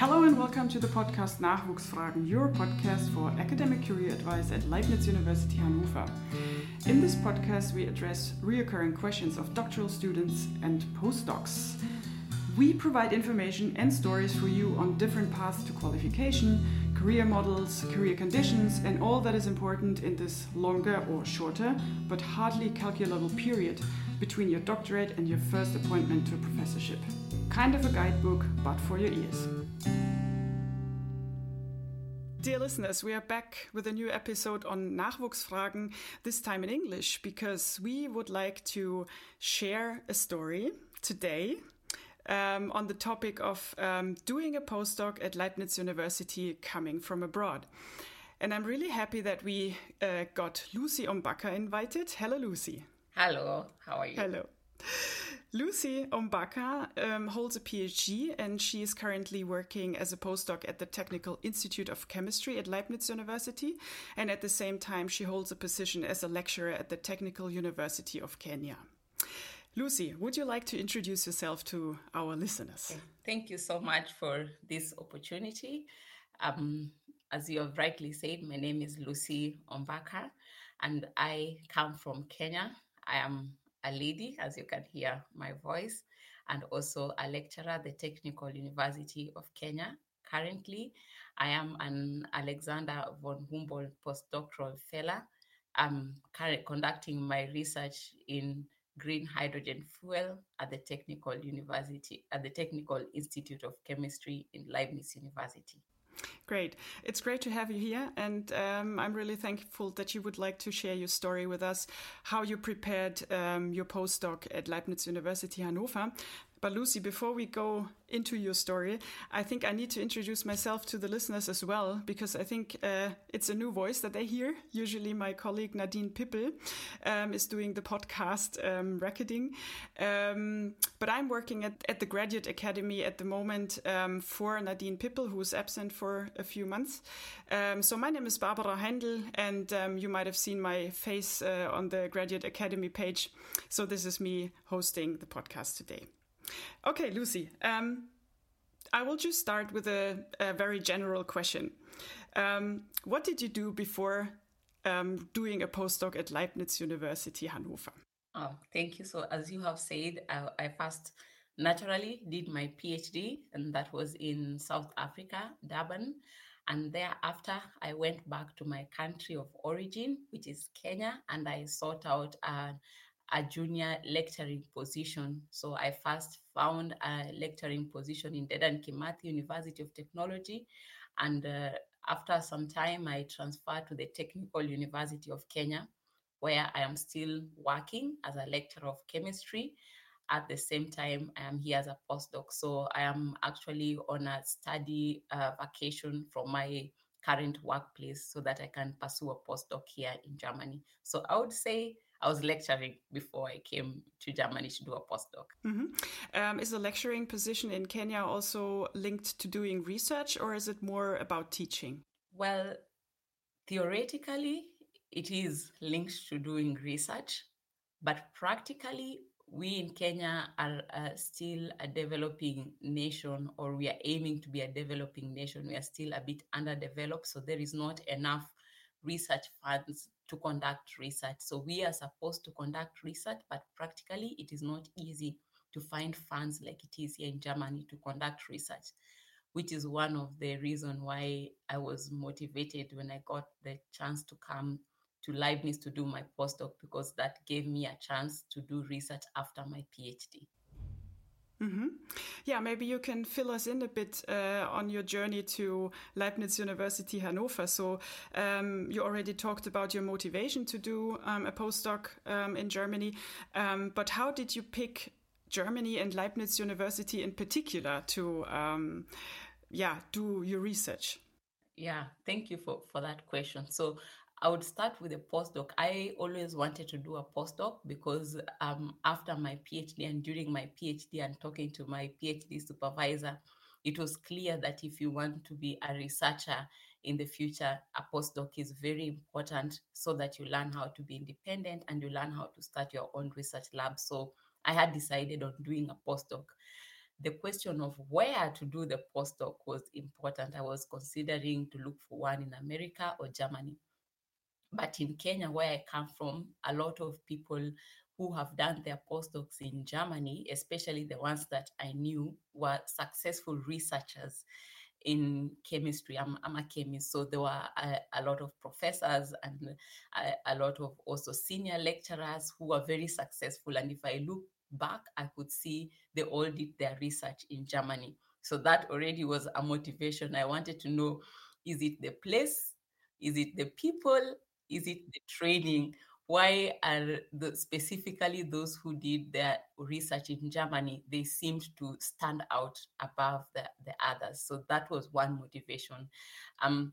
Hello and welcome to the podcast Nachwuchsfragen, your podcast for academic career advice at Leibniz University Hannover. In this podcast, we address reoccurring questions of doctoral students and postdocs. We provide information and stories for you on different paths to qualification, career models, career conditions, and all that is important in this longer or shorter, but hardly calculable period between your doctorate and your first appointment to a professorship. Kind of a guidebook, but for your ears. Dear listeners, we are back with a new episode on Nachwuchsfragen, this time in English, because we would like to share a story today um, on the topic of um, doing a postdoc at Leibniz University coming from abroad. And I'm really happy that we uh, got Lucy Ombaka invited. Hello, Lucy. Hello, how are you? Hello. Lucy Ombaka um, holds a PhD and she is currently working as a postdoc at the Technical Institute of Chemistry at Leibniz University. And at the same time, she holds a position as a lecturer at the Technical University of Kenya. Lucy, would you like to introduce yourself to our listeners? Thank you so much for this opportunity. Um, as you have rightly said, my name is Lucy Ombaka and I come from Kenya. I am a lady, as you can hear my voice, and also a lecturer at the Technical University of Kenya. Currently, I am an Alexander von Humboldt postdoctoral fellow. I'm conducting my research in green hydrogen fuel at the Technical University, at the Technical Institute of Chemistry in Leibniz University. Great. It's great to have you here. And um, I'm really thankful that you would like to share your story with us, how you prepared um, your postdoc at Leibniz University Hannover. But Lucy, before we go into your story, I think I need to introduce myself to the listeners as well, because I think uh, it's a new voice that they hear. Usually, my colleague Nadine Pippel um, is doing the podcast um. Um, but I'm working at, at the Graduate Academy at the moment um, for Nadine Pippel, who is absent for a few months. Um, so, my name is Barbara Heindl, and um, you might have seen my face uh, on the Graduate Academy page. So, this is me hosting the podcast today. Okay, Lucy. Um, I will just start with a, a very general question. Um, what did you do before um, doing a postdoc at Leibniz University Hannover? Oh, thank you. So, as you have said, I, I first naturally did my PhD, and that was in South Africa, Durban. And thereafter, I went back to my country of origin, which is Kenya, and I sought out a, a junior lecturing position. So I first found a lecturing position in Dedan Kimathi University of Technology. And uh, after some time, I transferred to the Technical University of Kenya, where I am still working as a lecturer of chemistry. At the same time, I am here as a postdoc. So I am actually on a study uh, vacation from my current workplace so that I can pursue a postdoc here in Germany. So I would say I was lecturing before I came to Germany to do a postdoc. Mm-hmm. Um, is the lecturing position in Kenya also linked to doing research, or is it more about teaching? Well, theoretically, it is linked to doing research, but practically, we in Kenya are uh, still a developing nation, or we are aiming to be a developing nation. We are still a bit underdeveloped, so there is not enough research funds to conduct research. So we are supposed to conduct research, but practically it is not easy to find funds like it is here in Germany to conduct research, which is one of the reason why I was motivated when I got the chance to come to Leibniz to do my postdoc because that gave me a chance to do research after my PhD. Mm-hmm. Yeah, maybe you can fill us in a bit uh, on your journey to Leibniz University Hannover. So, um, you already talked about your motivation to do um, a postdoc um, in Germany, um, but how did you pick Germany and Leibniz University in particular to, um, yeah, do your research? Yeah, thank you for, for that question. So, I would start with a postdoc. I always wanted to do a postdoc because um, after my PhD and during my PhD and talking to my PhD supervisor, it was clear that if you want to be a researcher in the future, a postdoc is very important so that you learn how to be independent and you learn how to start your own research lab. So I had decided on doing a postdoc. the question of where to do the postdoc was important. I was considering to look for one in America or Germany. But in Kenya, where I come from, a lot of people who have done their postdocs in Germany, especially the ones that I knew, were successful researchers in chemistry. I'm, I'm a chemist, so there were a, a lot of professors and a, a, lot of also senior lecturers who were very successful. And if I look back, I could see they all did their research in Germany. So that already was a motivation. I wanted to know is it the place? Is it the people? Is it the training? why are the, specifically those who did their research in Germany, they seemed to stand out above the, the others. So that was one motivation. Um,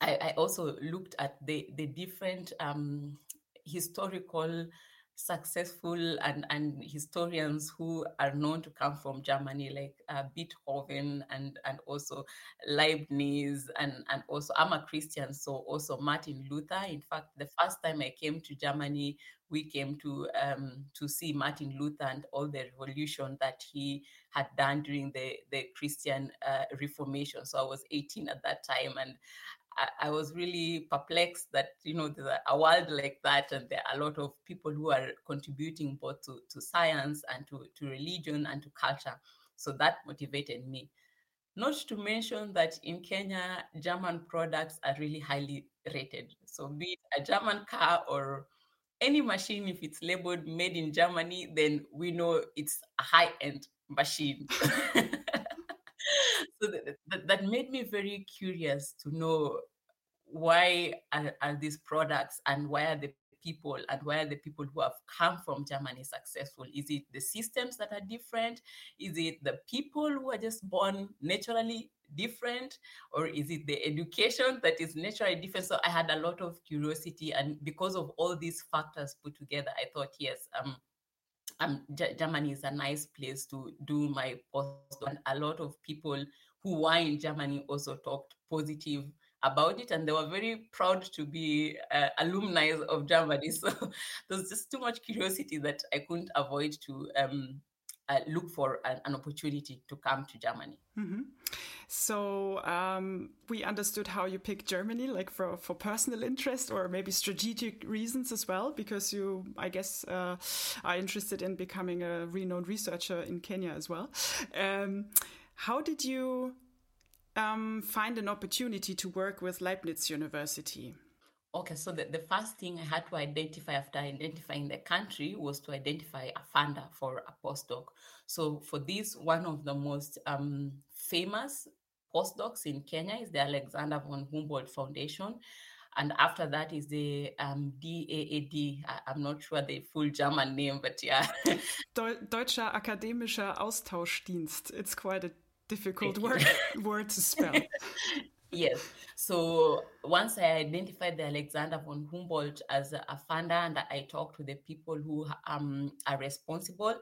I, I, also looked at the, the different um, historical successful and, and historians who are known to come from Germany, like uh, Beethoven and, and also Leibniz, and, and also I'm a Christian, so also Martin Luther. In fact, the first time I came to Germany, we came to um, to see Martin Luther and all the revolution that he had done during the the Christian uh, Reformation. So I was 18 at that time, and I, was really perplexed that you know there's a world like that, and there are a lot of people who are contributing both to, to science and to, to religion and to culture. So that motivated me. Not to mention that in Kenya, German products are really highly rated. So be it a German car or any machine, if it's labeled made in Germany, then we know it's a high-end machine. so that, that, made me very curious to know why are, are, these products and why are the people and why are the people who have come from Germany successful? Is it the systems that are different? Is it the people who are just born naturally different? Or is it the education that is naturally different? So I had a lot of curiosity. And because of all these factors put together, I thought, yes, um, um, G- Germany is a nice place to do my postdoc. And a lot of people who were in Germany also talked positive about it and they were very proud to be uh, alumni of Germany. So there's just too much curiosity that I couldn't avoid to um, uh, look for an, an, opportunity to come to Germany. Mm-hmm. So um, we understood how you picked Germany, like for, for personal interest or maybe strategic reasons as well, because you, I guess, uh, are interested in becoming a renowned researcher in Kenya as well. Um, how did you um, find an opportunity to work with Leibniz University? Okay, so the, the first thing I had to identify after identifying the country was to identify a funder for a postdoc. So for this, one of the most um, famous postdocs in Kenya is the Alexander von Humboldt Foundation. And after that is the um, DAAD. I, am not sure the full German name, but yeah. Deutscher Akademischer Austauschdienst. It's quite a difficult word, word to spell. yes. So once I identified the Alexander von Humboldt as a funder and I talked to the people who um, are responsible,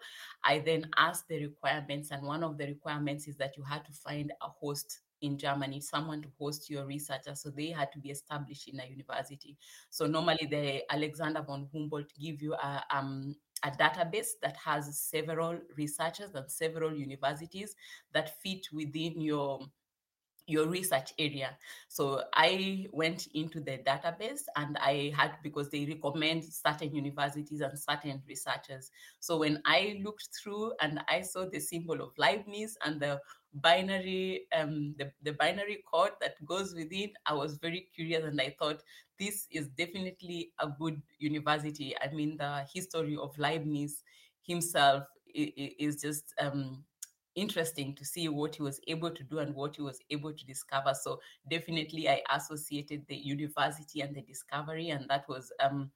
I then asked the requirements. And one of the requirements is that you had to find a host in Germany, someone to host your researcher. So they had to be established in a university. So normally the Alexander von Humboldt give you a, um, a database that has several researchers and several universities that fit within your your research area. So I went into the database and I had because they recommend certain universities and certain researchers. So when I looked through and I saw the symbol of Leibniz and the binary um, the, the binary code that goes within, I was very curious and I thought this is definitely a good university. I mean, the history of Leibniz himself is just um, interesting to see what he was able to do and what he was able to discover. So definitely, I associated the university and the discovery, and that was um,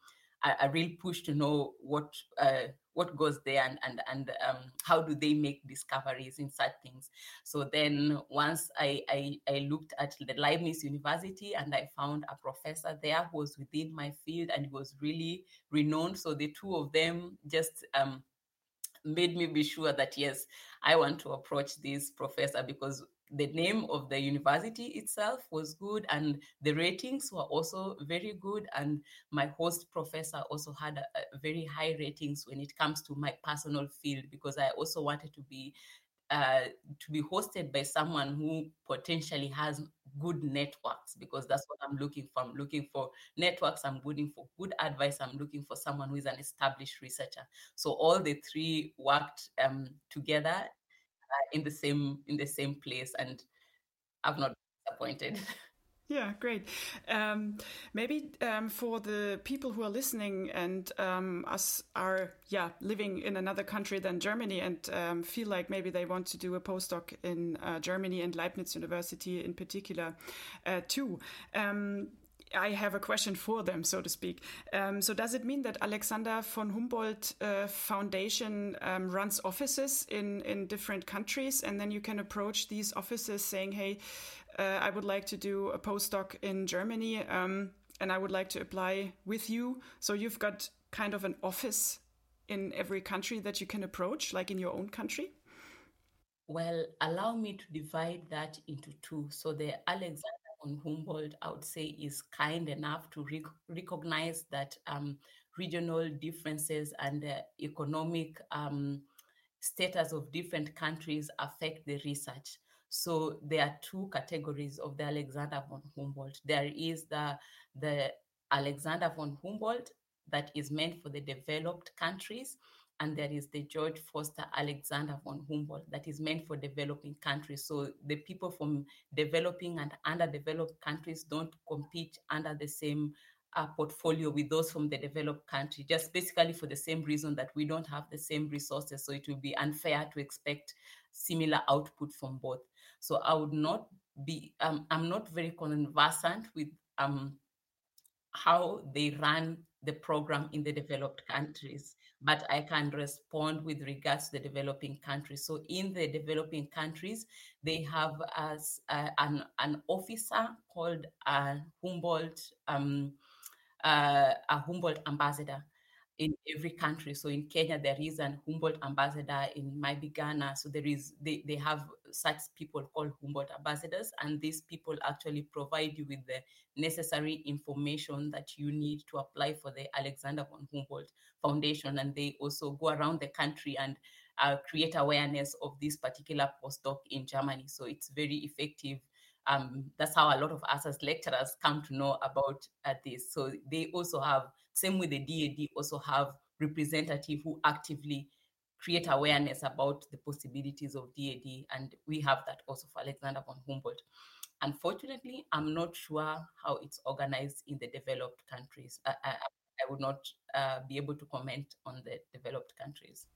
a, a real push to know what uh, what goes there and and and um, how do they make discoveries in such things. So then once I, I I looked at the Leibniz University and I found a professor there who was within my field and was really renowned. So the two of them just um, made me be sure that yes, I want to approach this professor because the name of the university itself was good and the ratings were also very good and my host professor also had a, a very high ratings when it comes to my personal field because i also wanted to be uh, to be hosted by someone who potentially has good networks because that's what I'm looking for. I'm looking for networks. I'm looking for good advice. I'm looking for someone who is an established researcher. So all the three worked um, together in the same in the same place, and I've not been disappointed. Yeah, great. Um, maybe um, for the people who are listening and um, us are yeah living in another country than Germany and um, feel like maybe they want to do a postdoc in uh, Germany and Leibniz University in particular uh, too. I have a question for them, so to speak. Um, so, does it mean that Alexander von Humboldt uh, Foundation um, runs offices in in different countries, and then you can approach these offices saying, "Hey, uh, I would like to do a postdoc in Germany, um, and I would like to apply with you. So you've got kind of an office in every country that you can approach, like in your own country. Well, allow me to divide that into two. So the Alexander Humboldt, I would say, is kind enough to rec- recognize that um, regional differences and uh, economic um, status of different countries affect the research. So there are two categories of the Alexander von Humboldt. There is the the Alexander von Humboldt that is meant for the developed countries, and there is the George Forster Alexander von Humboldt that is meant for developing countries. So the people from developing and underdeveloped countries don't compete under the same uh, portfolio with those from the developed country, just basically for the same reason that we don't have the same resources. So it would be unfair to expect similar output from both. So I would not be, um, I'm not very conversant with um, how they run the program in the developed countries, but I can respond with regards to the developing countries. So in the developing countries, they have as uh, an, an officer called a Humboldt, um, uh, a Humboldt ambassador in every country. So in Kenya, there is an Humboldt ambassador. In maybe Ghana, so there is they, they have such people called Humboldt ambassadors, and these people actually provide you with the necessary information that you need to apply for the Alexander von Humboldt Foundation, and they also go around the country and uh, create awareness of this particular postdoc in Germany. So it's very effective. Um, that's how a lot of us as lecturers come to know about uh, this. So they also have same with the DAAD, also have representative who actively create awareness about the possibilities of DAAD. And we have that also for Alexander von Humboldt. Unfortunately, I'm not sure how it's organized in the developed countries. I, I, I would not uh, be able to comment on the developed countries.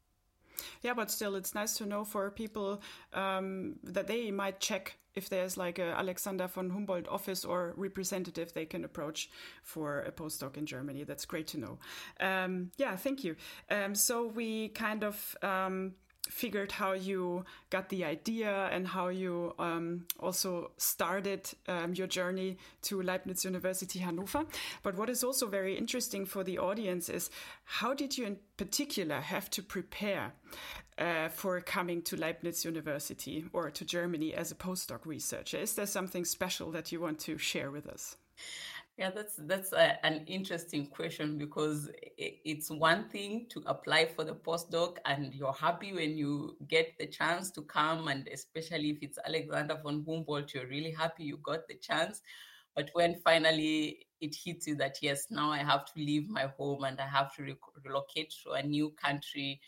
Yeah, but still, it's nice to know for people um, that they might check if there's like a Alexander von Humboldt office or representative they can approach for a postdoc in Germany. That's great to know. Um, yeah, thank you. Um, so we kind of um, figured how you got the idea and how you um, also started um, your journey to Leibniz University Hannover. But what is also very interesting for the audience is how did you, in particular, have to prepare uh, for coming to Leibniz University or to Germany as a postdoc researcher? Is there something special that you want to share with us? Yeah, that's that's a, an interesting question because it's one thing to apply for the postdoc and you're happy when you get the chance to come, and especially if it's Alexander von Humboldt, you're really happy you got the chance. But when finally it hits you that yes, now I have to leave my home and I have to re- relocate to a new country,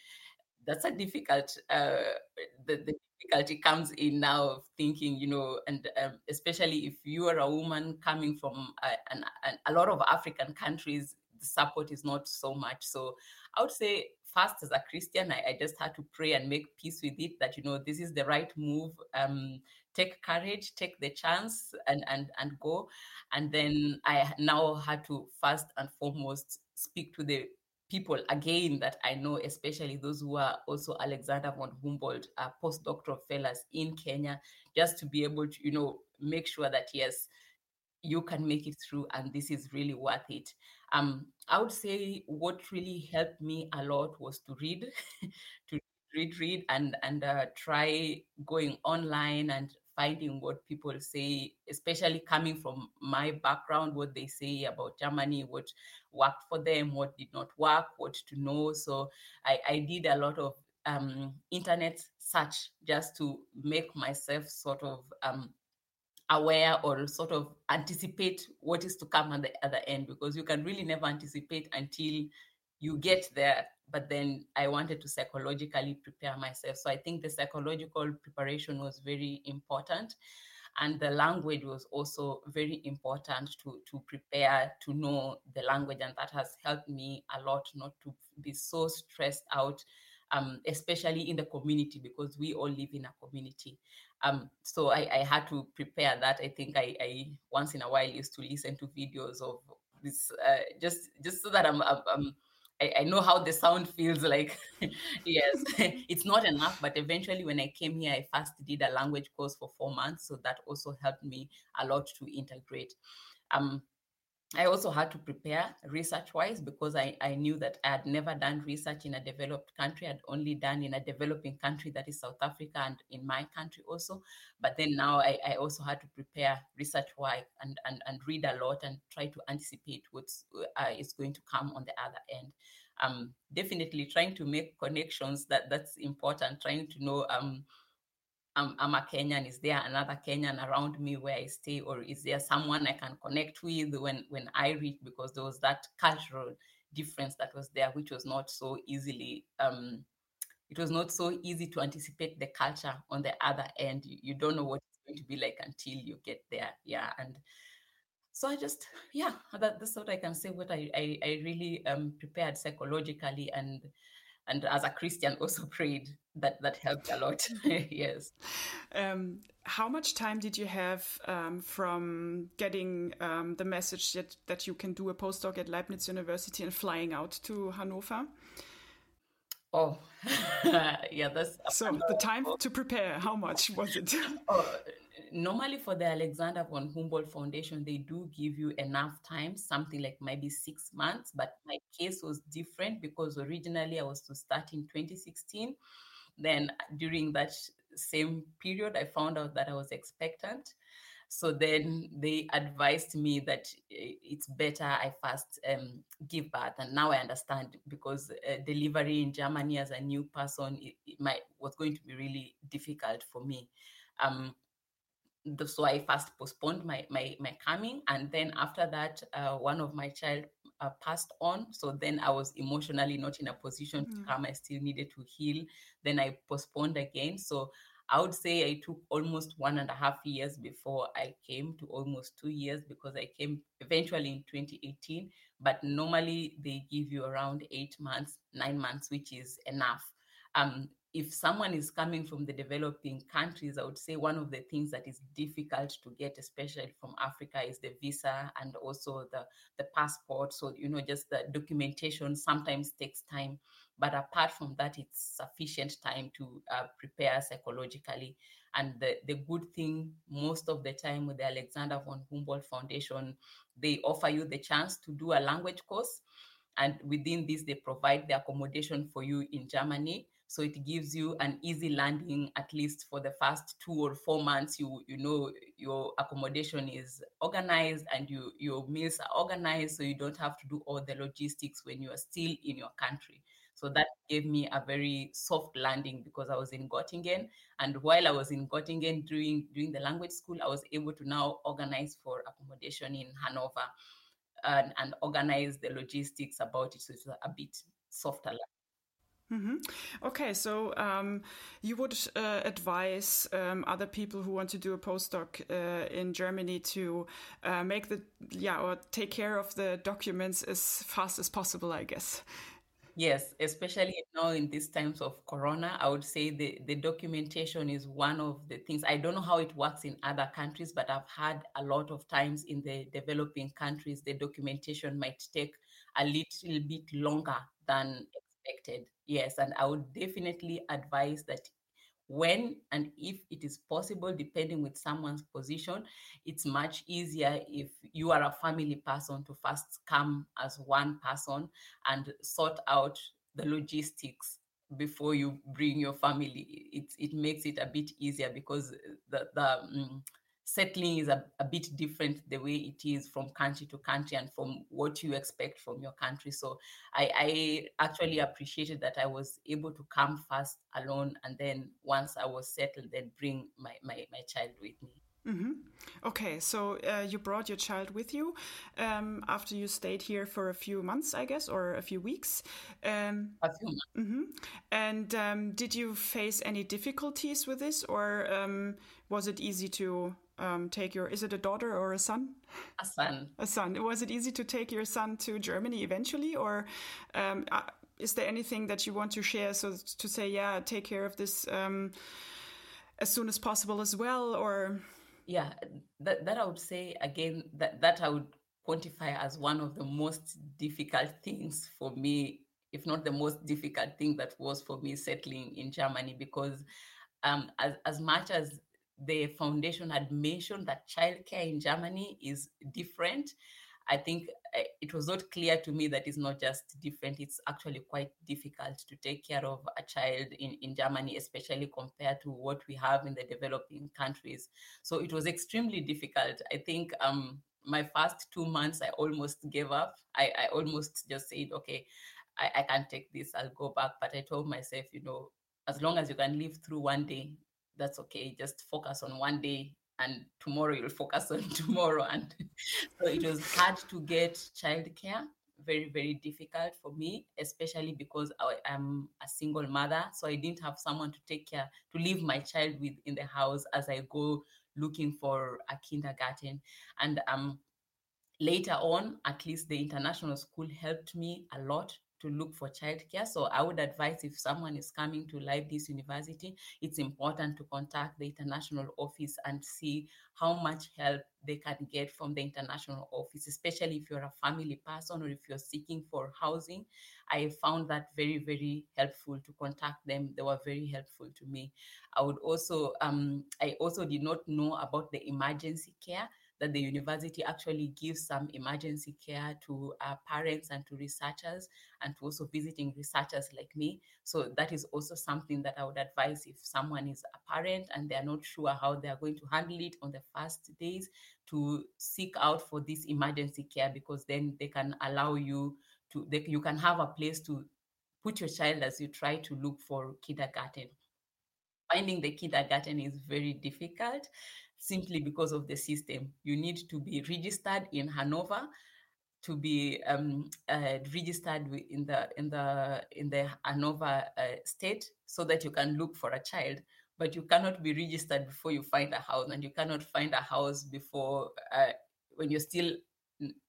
that's a difficult. Uh, the, the difficulty comes in now of thinking, you know, and um, especially if you are a woman coming from a, a lot of African countries, the support is not so much. So I would say, first as a Christian, I, I just had to pray and make peace with it that you know this is the right move. Um, take courage, take the chance, and and and go. And then I now had to first and foremost speak to the people again that I know, especially those who are also Alexander von Humboldt uh, postdoctoral fellows in Kenya, just to be able to, you know, make sure that yes, you can make it through and this is really worth it. Um, I would say what really helped me a lot was to read, to read, read, and and uh, try going online and finding what people say, especially coming from my background, what they say about Germany, what worked for them, what did not work, what to know. So I, I did a lot of um, internet search just to make myself sort of um, aware or sort of anticipate what is to come at the other end because you can really never anticipate until you get there but then i wanted to psychologically prepare myself. So i think the psychological preparation was very important and the language was also very important to to prepare to know the language and that has helped me a lot not to be so stressed out um, especially in the community because we all live in a community. Um, so I, I, had to prepare that. I think I, I, once in a while used to listen to videos of this uh, just just so that i'm, I'm I, I know how the sound feels like. yes, it's not enough, but eventually, when I came here, I first did a language course for four months, so that also helped me a lot to integrate. Um, I also had to prepare research wise because I, I knew that I had never done research in a developed country. I'd only done in a developing country that is South Africa and in my country also. But then now I, I also had to prepare research wise and, and, and read a lot and try to anticipate what's uh, is going to come on the other end. Um, definitely trying to make connections that that's important, trying to know um, I'm, I'm a Kenyan. Is there another Kenyan around me where I stay, or is there someone I can connect with when when I reach? Because there was that cultural difference that was there, which was not so easily. Um, it was not so easy to anticipate the culture on the other end. You, you don't know what it's going to be like until you get there. Yeah, and so I just yeah, that, that's what I can say. What I I, I really um, prepared psychologically and and as a Christian also prayed that that helped a lot. yes. Um, how much time did you have um, from getting um, the message that, that you can do a postdoc at Leibniz University and flying out to Hanover? Oh, yeah, that's so the time to prepare. How much was it? oh, normally for the Alexander von Humboldt Foundation, they do give you enough time, something like maybe six months. But my case was different because originally I was to start in 2016. Then during that same period, I found out that I was expectant. So then they advised me that eh, it's better I first um, give birth, and now I understand because uh, delivery in Germany as a new person it, it might was going to be really difficult for me. Um, so I first postponed my my my coming, and then after that, uh, one of my child uh, passed on. So then I was emotionally not in a position mm. to come. I still needed to heal. Then I postponed again. So I would say I took almost one and a half years before I came to almost two years because I came eventually in 2018. But normally they give you around eight months, nine months, which is enough. Um, if someone is coming from the developing countries, I would say one of the things that is difficult to get, especially from Africa, is the visa and also the, the passport. So, you know, just the documentation sometimes takes time. But apart from that, it's sufficient time to uh, prepare psychologically. And the, the good thing, most of the time with the Alexander von Humboldt Foundation, they offer you the chance to do a language course. And within this, they provide the accommodation for you in Germany so it gives you an easy landing at least for the first two or four months you you know your accommodation is organized and you your meals are organized so you don't have to do all the logistics when you are still in your country so that gave me a very soft landing because I was in Göttingen. And while I was in Göttingen doing, doing the language school, I was able to now organize for accommodation in Hanover and, and organize the logistics about it. So it's a bit softer Mm -hmm. Okay, so um, you would uh, advise um, other people who want to do a postdoc uh, in Germany to uh, make the yeah or take care of the documents as fast as possible, I guess. Yes, especially now in these times of Corona, I would say the, the documentation is one of the things. I don't know how it works in other countries, but I've had a lot of times in the developing countries, the documentation might take a little bit longer than Yes, and I would definitely advise that when and if it is possible, depending with someone's position, it's much easier if you are a family person to first come as one person and sort out the logistics before you bring your family. It it makes it a bit easier because the the um, settling is a, a bit different the way it is from country to country and from what you expect from your country. So I, I actually appreciated that I was able to come first alone and then once I was settled, then bring my, my, my child with me. Mm-hmm. Okay, so uh, you brought your child with you um, after you stayed here for a few months, I guess, or a few weeks. Um, a few months. Mm-hmm. And um, did you face any difficulties with this, or um, was it easy to um, take your? Is it a daughter or a son? A son. A son. Was it easy to take your son to Germany eventually, or? Uh, is there anything that you want to share so to say yeah take care of this as soon as possible as well or yeah that, that i would say again that, that i would quantify as one of the most difficult things for me if not the most difficult thing that was for me settling in germany because um, as, as much as the foundation had mentioned that childcare in germany is different I think eh, it was not clear to me that it's not just different, it's actually quite difficult to take care of a child in, in Germany, especially compared to what we have in the developing countries. So it was extremely difficult. I think um, my first two months, I almost gave up. I, I almost just said, okay, I, I can't take this, I'll go back. But I told myself, you know, as long as you can live through one day, that's okay. Just focus on one day and tomorrow you'll focus on tomorrow. And so it was hard to get childcare, very, very difficult for me, especially because I am a single mother. So I didn't have someone to take care, to leave my child with in the house as I go looking for a kindergarten. And um, later on, at least the international school helped me a lot to look for childcare. So I would advise if someone is coming to Leibniz University, it's important to contact the international office and see how much help they can get from the international office, especially if you're a family person or if you're seeking for housing. I found that very, very helpful to contact them. They were very helpful to me. I would also, um, I also did not know about the emergency care that the university actually gives some emergency care to uh, parents and to researchers and to also visiting researchers like me. So that is also something that I would advise if someone is a parent and they're not sure how they're going to handle it on the first days to seek out for this emergency care because then they can allow you to, they, you can have a place to put your child as you try to look for kindergarten finding the kindergarten is very difficult simply because of the system. You need to be registered in Hanover to be um, uh, registered in the in the in the Hanover uh, state so that you can look for a child. But you cannot be registered before you find a house, and you cannot find a house before uh, when you're still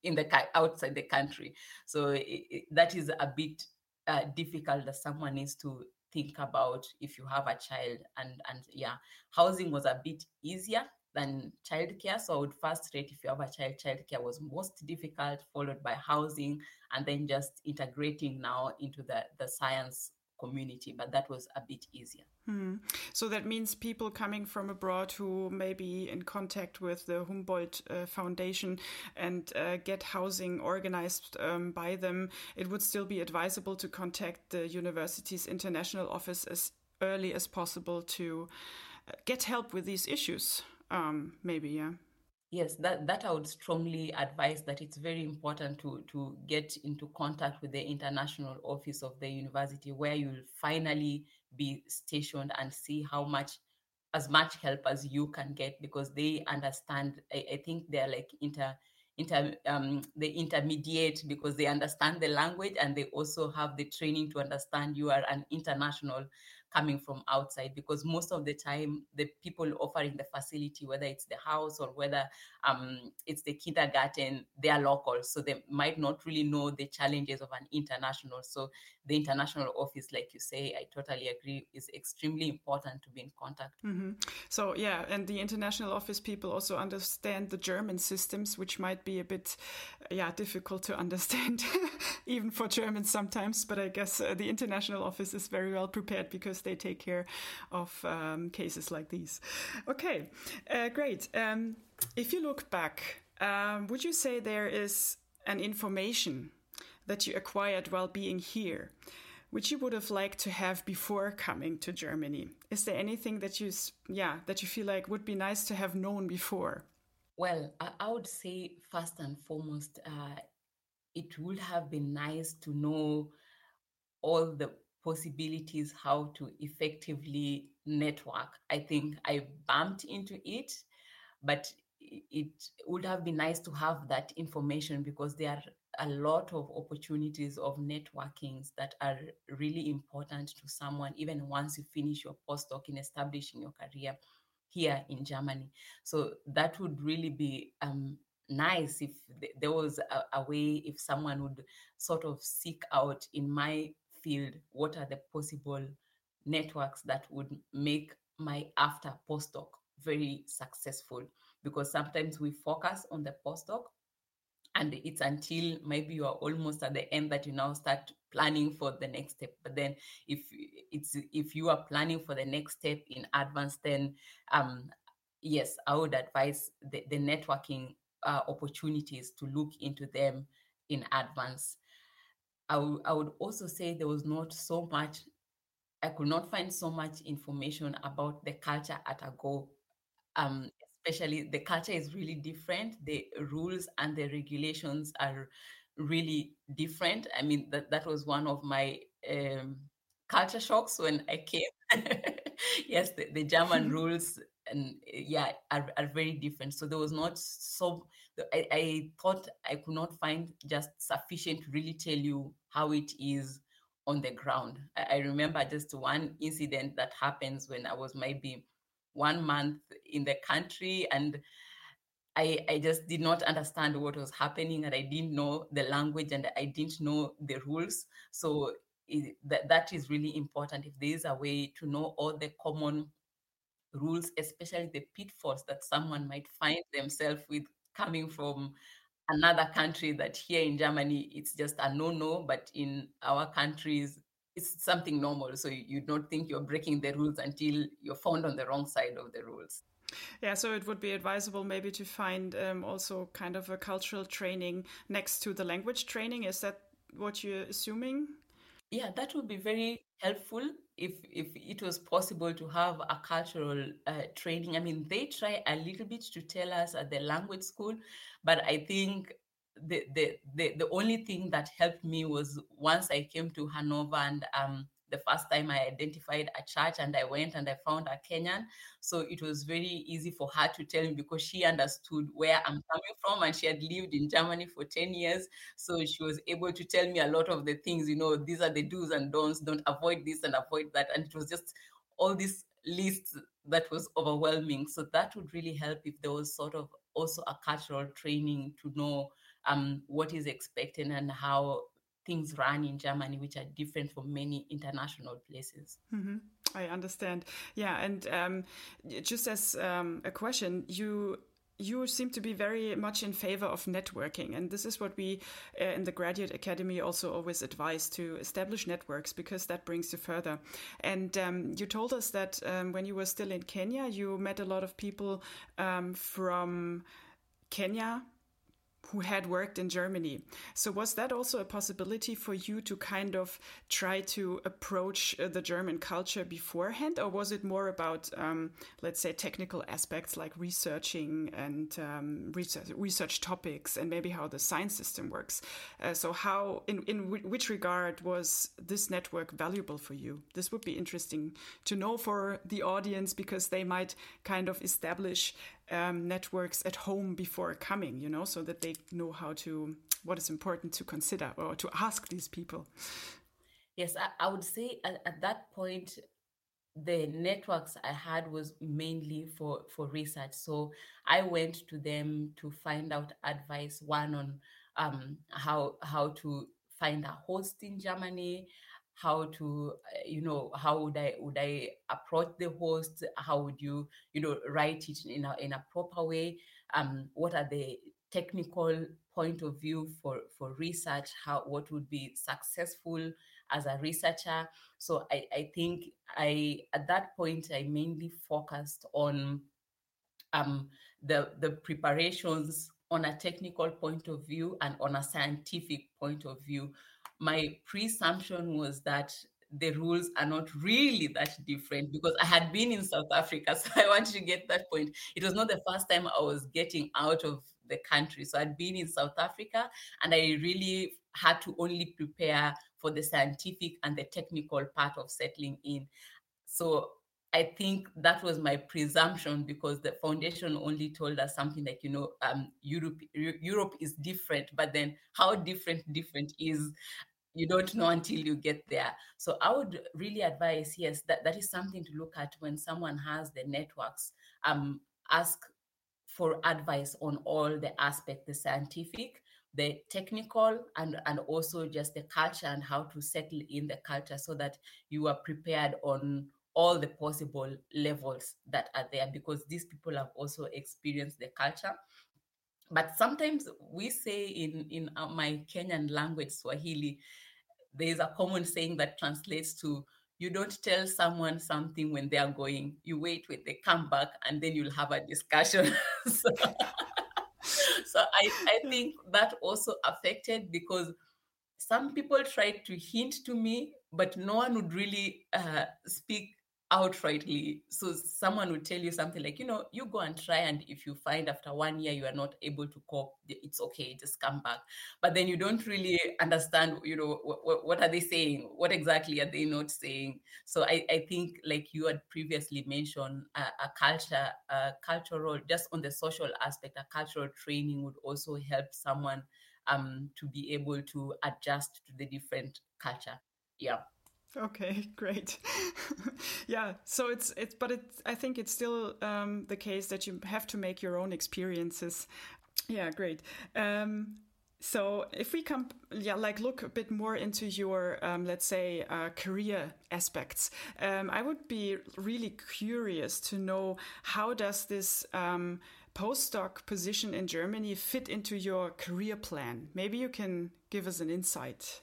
in the outside the country. So it, it, that is a bit uh, difficult that someone needs to think about if you have a child and and yeah housing was a bit easier than childcare. So I would first rate if you have a child, childcare was most difficult, followed by housing, and then just integrating now into the, the science community. But that was a bit easier. Hmm. So that means people coming from abroad who may be in contact with the Humboldt uh, Foundation and uh, get housing organized um, by them, it would still be advisable to contact the university's international office as early as possible to uh, get help with these issues um, maybe yeah. Yes that that i would strongly advise that it's very important to to get into contact with the international office of the university where you'll finally be stationed and see how much as much help as you can get because they understand i, I think they're like inter inter um, they intermediate because they understand the language and they also have the training to understand you are an international coming from outside because most of the time the people offering the facility whether it's the house or whether um, it's the kindergarten they are local so they might not really know the challenges of an international. So the international office like you say i totally agree is extremely important to be in contact mm-hmm. so yeah and the international office people also understand the german systems which might be a bit yeah difficult to understand even for germans sometimes but i guess uh, the international office is very well prepared because they take care of um, cases like these. Okay, uh, great. Um, if you look back, um, would you say there is an information that you acquired while being here, which you would have liked to have before coming to Germany. Is there anything that you, yeah, that you feel like would be nice to have known before? Well, I, would say first and foremost, uh, it would have been nice to know all the possibilities how to effectively network. I think I bumped into it, but it would have been nice to have that information because there are a lot of opportunities of networkings that are really important to someone, even once you finish your postdoc in establishing your career here in Germany. So that would really be um, nice if th- there was a, a way, if someone would sort of seek out in my field what are the possible networks that would make my after postdoc very successful because sometimes we focus on the postdoc and it's until maybe you are almost at the end that you now start planning for the next step. But then if it's if you are planning for the next step in advance then um yes i would advise the, the networking uh, opportunities to look into them in advance. I, w- I would also say there was not so much i could not find so much information about the culture at Ago um, especially the culture is really different. The rules and the regulations are really different. I mean that that was one of my um, culture shocks when i came. Yes the, the german rules and yeah are, are very different. So there was not so I, I thought i could not find just sufficient to really tell you how it is on the ground. I, I remember just one incident that happens when i was maybe one month in the country and I, I just did not understand what was happening and I didn't know the language and I didn't know the rules. So it, that, that is really important. If there is a way to know all the common rules, especially the pitfalls that someone might find themselves with coming from another country that here in Germany, it's just a no-no, but in our countries, it's something normal. So you don't think you're breaking the rules until you're found on the wrong side of the rules. Yeah, so it would be advisable maybe to find um, also kind of a cultural training next to the language training. Is that what you're assuming? Yeah, that would be very helpful if if it was possible to have a cultural uh, training. I mean, they try a little bit to tell us at the language school, but I think the, the, the, the only thing that helped me was once I came to Hanover and um, the first time I identified a church and I went and I found a Kenyan. So it was very easy for her to tell me because she understood where I'm coming from and she had lived in Germany for 10 years. So she was able to tell me a lot of the things, you know, these are the do's and don'ts, don't avoid this and avoid that. And it was just all these lists that was overwhelming. So that would really help if there was sort of also a cultural training to know um, what is expected and how things run in Germany, which are different from many international places. Mm-hmm. I understand. Yeah, and um, just as um, a question, you you seem to be very much in favor of networking and this is what we uh, in the graduate academy also always advise to establish networks because that brings you further and um, you told us that um, when you were still in kenya you met a lot of people um, from kenya who had worked in Germany. So was that also a possibility for you to kind of try to approach uh, the German culture beforehand, or was it more about, um, let's say, technical aspects like researching and um, research, research, topics and maybe how the science system works? Uh, so how, in in which regard was this network valuable for you? This would be interesting to know for the audience because they might kind of establish um, networks at home before coming, you know, so that they know how to, what is important to consider or to ask these people. Yes, I, I would say at, at, that point, the networks I had was mainly for, for research. So I went to them to find out advice, one on um, how, how to find a host in Germany, how to uh, you know how would i would i approach the host? How would you you know write it in a, in a proper way? Um what are the technical point of view for for research? How what would be successful as a researcher? So i i think i at that point i mainly focused on um the the preparations on a technical point of view and on a scientific point of view my presumption was that the rules are not really that different because I had been in South Africa. So I wanted to get that point. It was not the first time I was getting out of the country. So I'd been in South Africa and I really had to only prepare for the scientific and the technical part of settling in. So I think that was my presumption because the foundation only told us something like, you know, um, Europe Europe is different, but then how different different is you don't know until you get there. So I would really advise, yes, that, that is something to look at when someone has the networks. Um, ask for advice on all the aspects, the scientific, the technical and and also just the culture and how to settle in the culture so that you are prepared on all the possible levels that are there because these people have also experienced the culture but sometimes we say in in uh, my kenyan language swahili there is a common saying that translates to you don't tell someone something when they are going. You wait when they come back and then you'll have a discussion. So, so I, I think that also affected because some people tried to hint to me but no one would really uh, speak outrightly. So someone would tell you something like, you know, you go and try, and if you find after one year you are not able to cope, it's okay, just come back. But then you don't really understand, you know, what, what are they saying? What exactly are they not saying? So I, I think, like you had previously mentioned, a, a culture, a cultural, just on the social aspect, a cultural training would also help someone um, to be able to adjust to the different culture. Yeah. Okay, great. yeah, so it's it's but it I think it's still um, the case that you have to make your own experiences. Yeah, great. Um, so if we come, yeah, like look a bit more into your, um, let's say, uh, career aspects, um, I would be really curious to know how does this um, postdoc position in Germany fit into your career plan? Maybe you can give us an insight.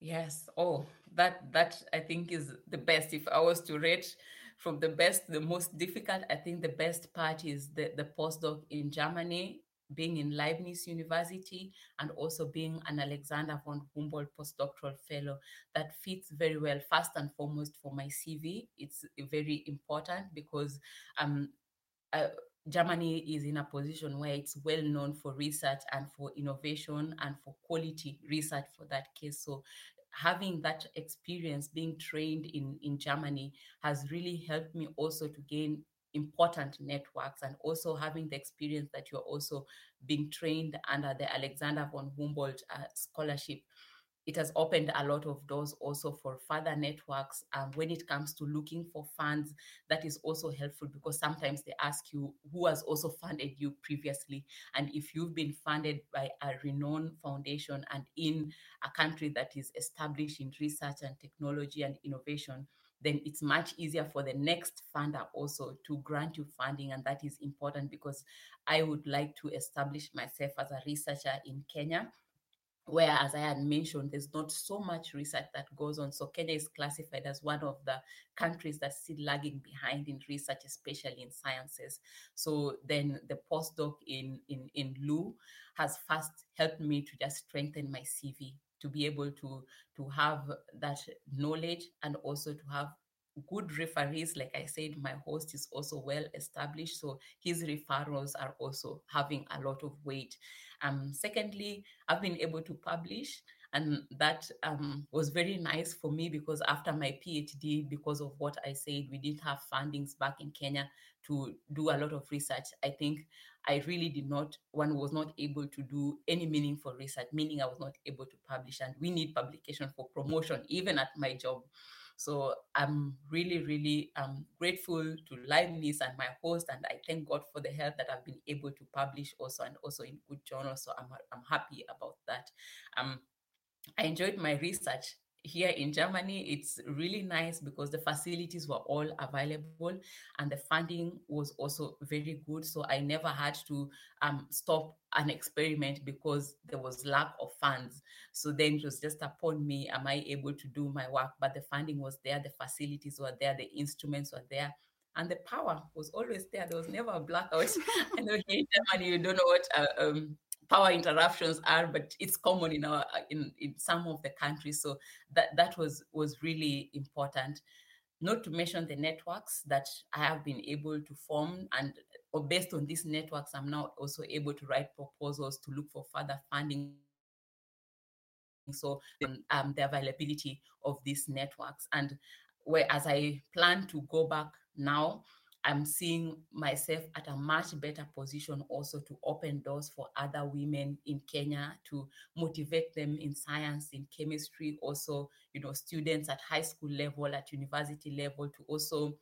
Yes. Oh, that that I think is the best. If I was to rate from the best, the most difficult, I think the best part is the, the postdoc in Germany, being in Leibniz University, and also being an Alexander von Humboldt postdoctoral fellow. That fits very well, first and foremost, for my CV. It's very important because um, uh, Germany is in a position where it's well known for research and for innovation and for quality research for that case. So having that experience being trained in, in Germany has really helped me also to gain important networks and also having the experience that you're also being trained under the Alexander von Humboldt uh, scholarship it has opened a lot of doors also for further networks. Um, when it comes to looking for funds, that is also helpful because sometimes they ask you who has also funded you previously. And if you've been funded by a renowned foundation and in a country that is established in research and technology and innovation, then it's much easier for the next funder also to grant you funding. And that is important because I would like to establish myself as a researcher in Kenya where, as I had mentioned, there's not so much research that goes on. So Kenya is classified as one of the countries that's still lagging behind in research, especially in sciences. So then the postdoc in in in LU has first helped me to just strengthen my CV to be able to to have that knowledge and also to have good referees like i said my host is also well established so his referrals are also having a lot of weight um, secondly, I've been able to publish, and that um, was very nice for me because after my PhD, because of what I said, we didn't have fundings back in Kenya to do a lot of research. I think I really did not, one was not able to do any meaningful research, meaning I was not able to publish. And we need publication for promotion, even at my job. So I'm really, really um, grateful to Leibniz and my host, and I thank God for the help that I've been able to publish also and also in good journals. So I'm, I'm happy about that. Um, I enjoyed my research here in Germany, it's really nice because the facilities were all available and the funding was also very good. So I never had to um, stop an experiment because there was lack of funds. So then it was just upon me, am I able to do my work? But the funding was there, the facilities were there, the instruments were there. And the power was always there. There was never a blackout. I know here in Germany, you don't know what uh, um, power interruptions are, but it's common in our in, in some of the countries. So that that was was really important. Not to mention the networks that I have been able to form, and or based on these networks, I'm now also able to write proposals to look for further funding. So um, the availability of these networks, and where as I plan to go back now, I'm seeing myself at a much better position also to open doors for other women in Kenya to motivate them in science, in chemistry, also, you know, students at high school level, at university level to also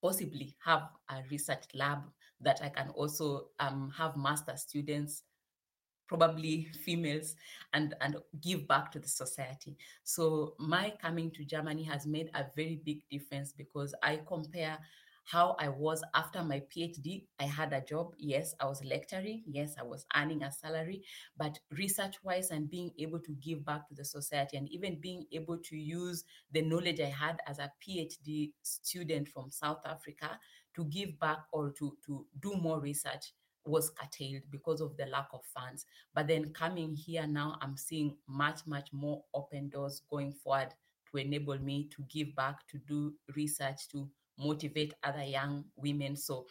possibly have a research lab that I can also um, have master students probably females and and give back to the society. So my coming to germany has made a very big difference because i compare how I was after my PhD. I had a job. Yes, I was lecturing. Yes, I was earning a salary. But research wise and being able to give back to the society and even being able to use the knowledge I had as a PhD student from South Africa to give back or to, to do more research was curtailed because of the lack of funds. But then coming here now, I'm seeing much, much more open doors going forward to enable me to give back, to do research, to motivate other young women. So,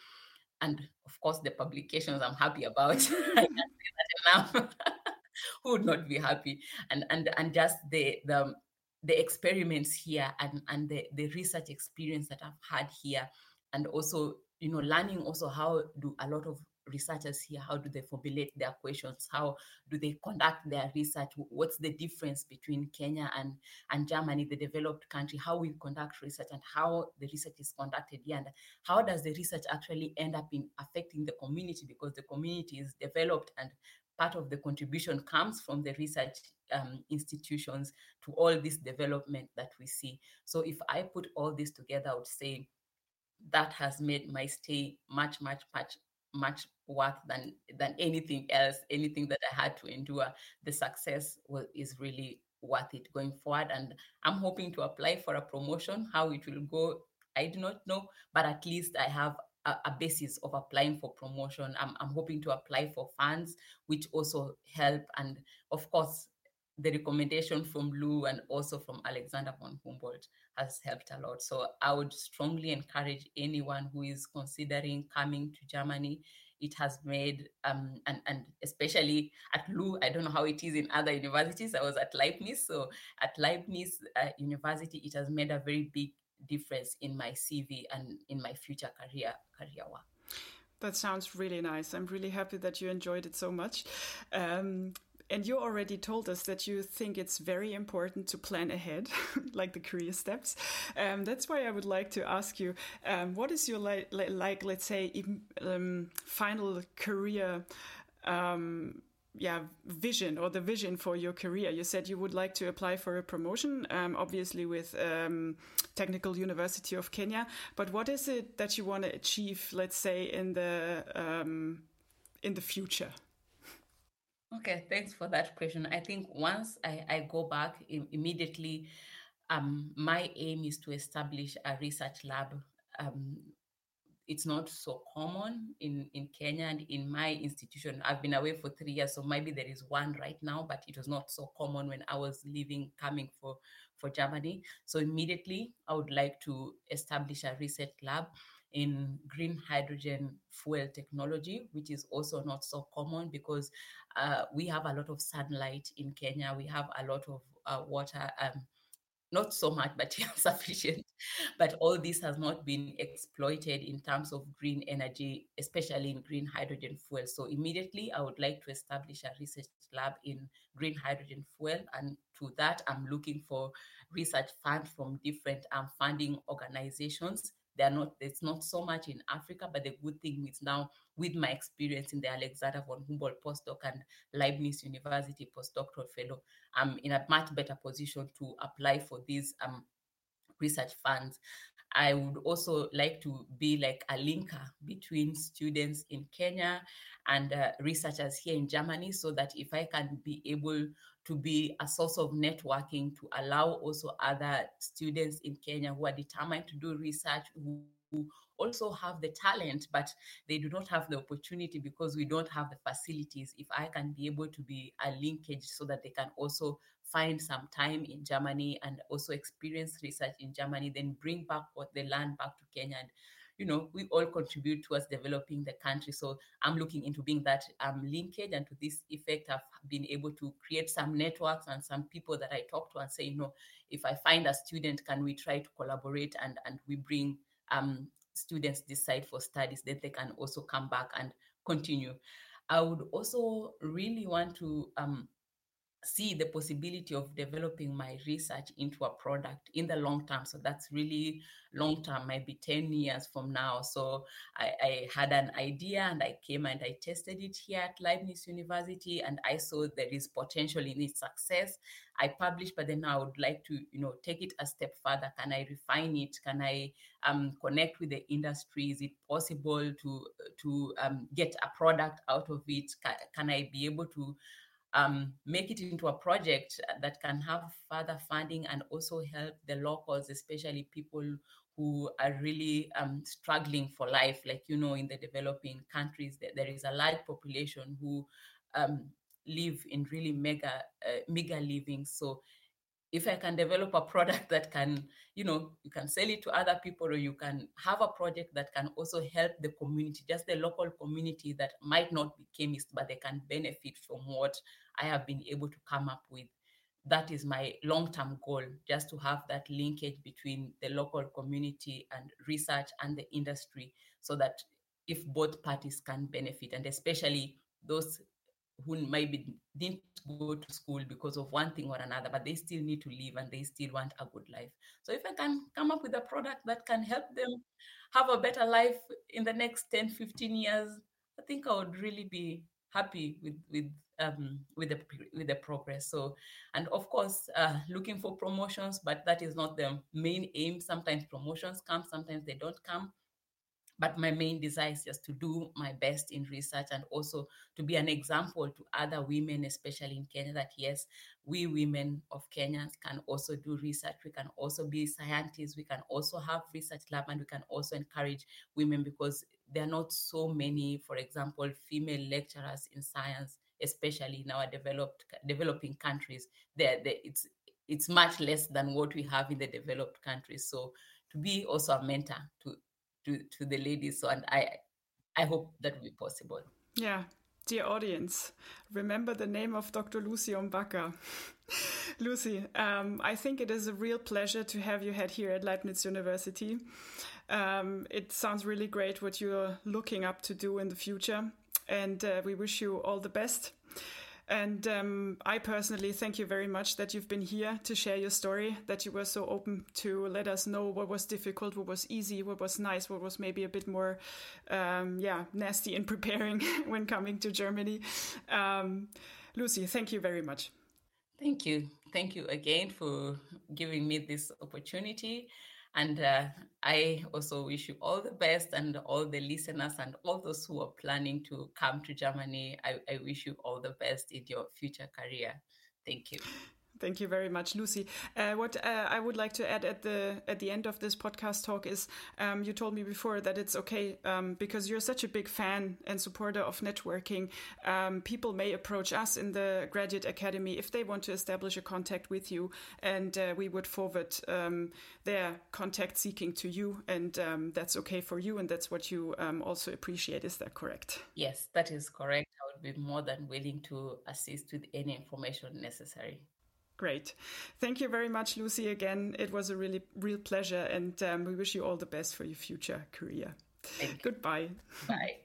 and of course, the publications I'm happy about. I can't say that enough. Who would not be happy? And and and just the the the experiments here and and the, the research experience that I've had here, and also you know learning also how do a lot of researchers here how do they formulate their questions? How do they conduct their research? What's the difference between kenya and and germany the developed country? How we conduct research and how the research is conducted here? And how does the research actually end up in affecting the community? Because the community is developed and part of the contribution comes from the research um, institutions to all this development that we see. So if i put all this together i would say that has made my stay much much much much worth than than anything else. Anything that i had to endure the success was, is really worth it going forward. And i'm hoping to apply for a promotion how it will go i do not know. But at least i have a, a basis of applying for promotion. I'm, I'm hoping to apply for funds which also help. And of course the recommendation from Lou and also from Alexander von Humboldt has helped a lot. So I would strongly encourage anyone who is considering coming to Germany. It has made, um, and, and especially at Lou, I don't know how it is in other universities. I was at Leibniz. So at Leibniz uh, University, it has made a very big difference in my CV and in my future career career work. That sounds really nice. I'm really happy that you enjoyed it so much. Um, and you already told us that you think it's very important to plan ahead, like the career steps. Um, that's why I would like to ask you, um, what is your like, like let's say, um, final career? Um, yeah, vision or the vision for your career. You said you would like to apply for a promotion, um, obviously with um, Technical University of Kenya. But what is it that you want to achieve, let's say, in the in the future? Okay, thanks for that question. I think once I, I go back Im- immediately, um, my aim is to establish a research lab. Um, it's not so common in, in Kenya and in my institution. I've been away for three years, so maybe there is one right now, but it was not so common when I was leaving, coming for, for Germany. So immediately, I would like to establish a research lab in green hydrogen fuel technology, which is also not so common because uh, we have a lot of sunlight in Kenya. We have a lot of uh, water. Um, not so much, but sufficient. But all this has not been exploited in terms of green energy, especially in green hydrogen fuel. So immediately, I would like to establish a research lab in green hydrogen fuel, and to that, I'm looking for research funds from different um, funding organizations they are not, it's not so much in Africa, but the good thing is now with my experience in the Alexander von Humboldt postdoc and Leibniz University postdoctoral fellow, I'm in a much better position to apply for these um, research funds. I would also like to be like a linker between students in Kenya and uh, researchers here in Germany so that if I can be able to be a source of networking to allow also other students in Kenya who are determined to do research, who, who also have the talent, but they do not have the opportunity because we don't have the facilities. If I can be able to be a linkage so that they can also find some time in Germany and also experience research in Germany, then bring back what they learn back to Kenya and you know, we all contribute towards developing the country. So I'm looking into being that um, linkage. And to this effect, I've been able to create some networks and some people that I talk to and say, you know, if I find a student, can we try to collaborate and, and we bring um, students decide for studies, then they can also come back and continue. I would also really want to um, see the possibility of developing my research into a product in the long term. So that's really long term, maybe 10 years from now. So I, I, had an idea and I came and I tested it here at Leibniz University and I saw there is potential in its success. I published, but then I would like to, you know, take it a step further. Can I refine it? Can I um, connect with the industry? Is it possible to to um, get a product out of it? Can, can I be able to um, make it into a project that can have further funding and also help the locals, especially people who are really um, struggling for life. Like, you know, in the developing countries, there is a large population who um, live in really mega, uh, mega living. So if I can develop a product that can, you know, you can sell it to other people, or you can have a project that can also help the community, just the local community that might not be chemists, but they can benefit from what I have been able to come up with. That is my long term goal, just to have that linkage between the local community and research and the industry so that if both parties can benefit, and especially those who maybe didn't go to school because of one thing or another, but they still need to live and they still want a good life. So if I can come up with a product that can help them have a better life in the next 10, 15 years, I think I would really be happy with with um, with the with the progress. So, and of course, uh, looking for promotions, but that is not the main aim. Sometimes promotions come, sometimes they don't come but my main desire is just to do my best in research and also to be an example to other women, especially in Kenya, that yes, we women of Kenya can also do research. We can also be scientists. We can also have research lab, and we can also encourage women because there are not so many, for example, female lecturers in science, especially in our developed developing countries. There, it's it's much less than what we have in the developed countries. So to be also a mentor to to to the ladies. So and I I hope that will be possible. Yeah. Dear audience, remember the name of Dr. Lucy Ombaka. Lucy, um, I think it is a real pleasure to have you head here at Leibniz University. Um, it sounds really great what you're looking up to do in the future, and uh, we wish you all the best. And um, I personally thank you very much that you've been here to share your story, that you were so open to let us know what was difficult, what was easy, what was nice, what was maybe a bit more, um, yeah, nasty in preparing when coming to Germany. Um, Lucy, thank you very much. Thank you. Thank you again for giving me this opportunity. And uh, I also wish you all the best and all the listeners and all those who are planning to come to Germany. I, I wish you all the best in your future career. Thank you. Thank you very much, Lucy. Uh, what uh, I would like to add at the at the end of this podcast talk is, um, you told me before that it's okay um, because you're such a big fan and supporter of networking. Um, people may approach us in the graduate academy if they want to establish a contact with you, and uh, we would forward um, their contact seeking to you, and um, that's okay for you, and that's what you um, also appreciate. Is that correct? Yes, that is correct. I would be more than willing to assist with any information necessary. Great. Thank you very much, Lucy, again. It was a really, real pleasure, and um, we wish you all the best for your future career. Goodbye. Bye.